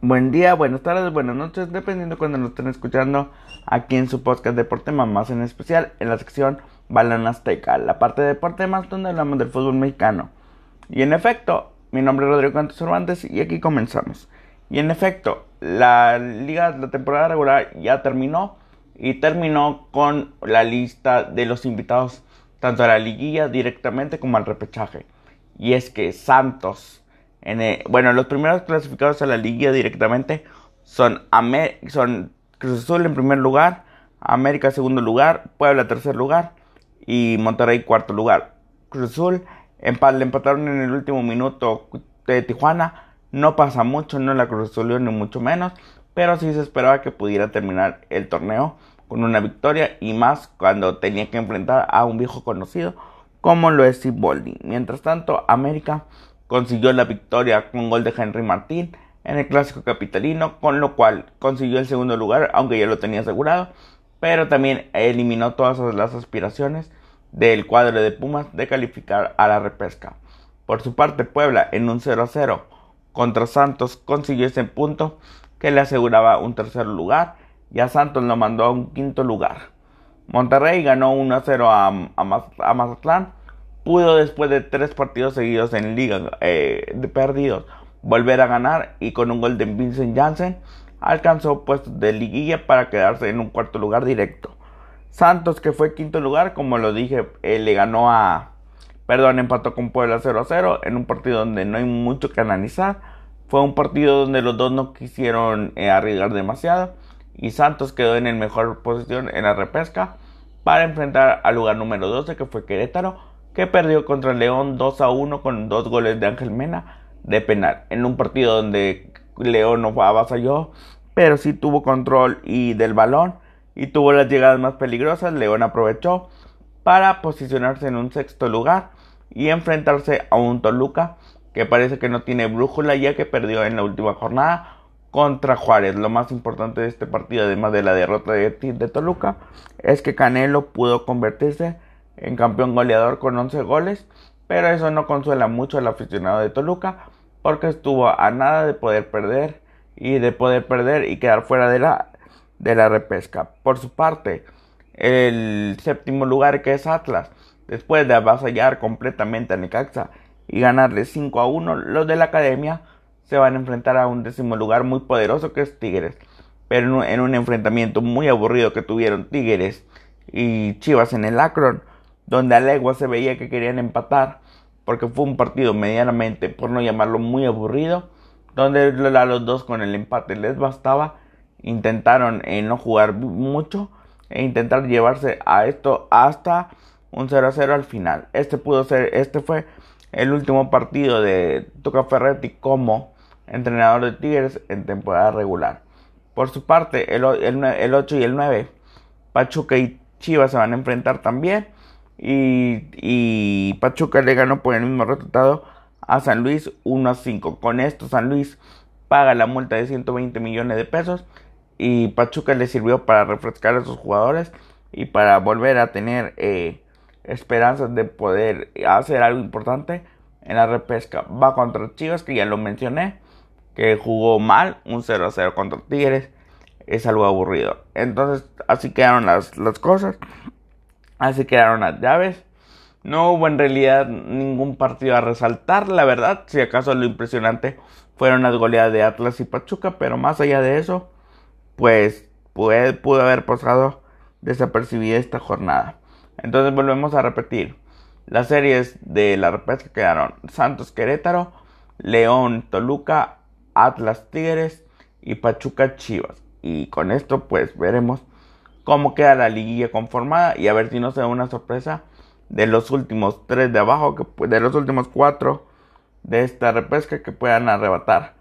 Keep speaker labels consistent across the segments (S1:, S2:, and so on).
S1: Buen día, buenas tardes, buenas noches, dependiendo de cuando nos estén escuchando aquí en su podcast Deporte Más en especial en la sección Balón Azteca, la parte de deporte más donde hablamos del fútbol mexicano. Y en efecto, mi nombre es Rodrigo Cantos Cervantes y aquí comenzamos. Y en efecto, la liga, la temporada regular ya terminó y terminó con la lista de los invitados tanto a la liguilla directamente como al repechaje. Y es que Santos, en bueno, los primeros clasificados a la liguilla directamente son, son Cruz Azul en primer lugar, América segundo lugar, Puebla tercer lugar y Monterrey cuarto lugar. Cruz Azul le empataron en el último minuto de Tijuana. No pasa mucho, no la Cruz Azul ni mucho menos, pero sí se esperaba que pudiera terminar el torneo con una victoria y más cuando tenía que enfrentar a un viejo conocido como lo es Siboldi. Mientras tanto, América consiguió la victoria con gol de Henry Martín en el clásico capitalino, con lo cual consiguió el segundo lugar, aunque ya lo tenía asegurado, pero también eliminó todas las aspiraciones del cuadro de Pumas de calificar a la repesca. Por su parte, Puebla en un 0 0 contra Santos consiguió ese punto que le aseguraba un tercer lugar y a Santos lo mandó a un quinto lugar. Monterrey ganó 1 0 a, a, Mazatlán. Pudo después de tres partidos seguidos en liga eh, de perdidos volver a ganar y con un gol de Vincent Janssen alcanzó puestos de liguilla para quedarse en un cuarto lugar directo. Santos, que fue quinto lugar, como lo dije, eh, le ganó a. Perdón, empató con Puebla 0 a 0 en un partido donde no hay mucho que analizar. Fue un partido donde los dos no quisieron eh, arriesgar demasiado y Santos quedó en el mejor posición en la repesca para enfrentar al lugar número 12 que fue Querétaro que perdió contra León 2 a 1 con dos goles de Ángel Mena de penal en un partido donde León no avasalló pero sí tuvo control y del balón y tuvo las llegadas más peligrosas León aprovechó para posicionarse en un sexto lugar y enfrentarse a un Toluca que parece que no tiene brújula ya que perdió en la última jornada contra Juárez. Lo más importante de este partido, además de la derrota de, de Toluca, es que Canelo pudo convertirse en campeón goleador con 11 goles, pero eso no consuela mucho al aficionado de Toluca, porque estuvo a nada de poder perder y de poder perder y quedar fuera de la, de la repesca. Por su parte, el séptimo lugar que es Atlas, después de avasallar completamente a Necaxa y ganarle 5 a 1, los de la academia se van a enfrentar a un décimo lugar muy poderoso que es Tigres. Pero en un enfrentamiento muy aburrido que tuvieron Tigres y Chivas en el Akron, donde a legua se veía que querían empatar, porque fue un partido medianamente, por no llamarlo muy aburrido, donde a los dos con el empate les bastaba, intentaron eh, no jugar mucho e intentar llevarse a esto hasta un 0 a 0 al final. Este pudo ser, este fue el último partido de Tuca Ferretti como entrenador de Tigres en temporada regular. Por su parte, el, 8 y el 9, Pachuca y Chivas se van a enfrentar también. Y, Pachuca le ganó por el mismo resultado a San Luis 1 a 5. Con esto, San Luis paga la multa de 120 millones de pesos. Y Pachuca le sirvió para refrescar a sus jugadores y para volver a tener eh, esperanzas de poder hacer algo importante en la repesca. Va contra Chivas, que ya lo mencioné que jugó mal, un 0 a 0 contra Tigres, es algo aburrido. Entonces, así quedaron las cosas, así quedaron las llaves. No hubo en realidad ningún partido a resaltar, la verdad, si acaso lo impresionante fueron las goleadas de Atlas y Pachuca, pero más allá de eso, pues pudo haber pasado desapercibida esta jornada. Entonces volvemos a repetir. Las series de la repesca quedaron Santos Querétaro, León Toluca, Atlas Tigres y Pachuca Chivas. Y con esto pues veremos cómo queda la liguilla conformada y a ver si no se da una sorpresa de los últimos tres de abajo, que, de los últimos cuatro de esta repesca que puedan arrebatar.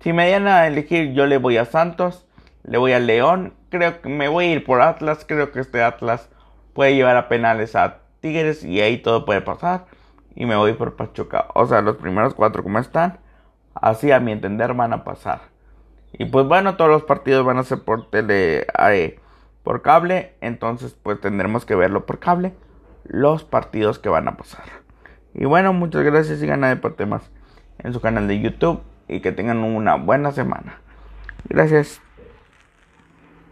S1: Si me dieran a elegir, yo le voy a Santos, le voy a León, creo que me voy a ir por Atlas, creo que este Atlas puede llevar a penales a Tigres y ahí todo puede pasar. Y me voy por Pachuca. O sea, los primeros cuatro como están. Así a mi entender van a pasar. Y pues bueno, todos los partidos van a ser por tele, eh, por cable. Entonces pues tendremos que verlo por cable. Los partidos que van a pasar. Y bueno, muchas gracias. Sigan a Deporte Más en su canal de YouTube. Y que tengan una buena semana. Gracias.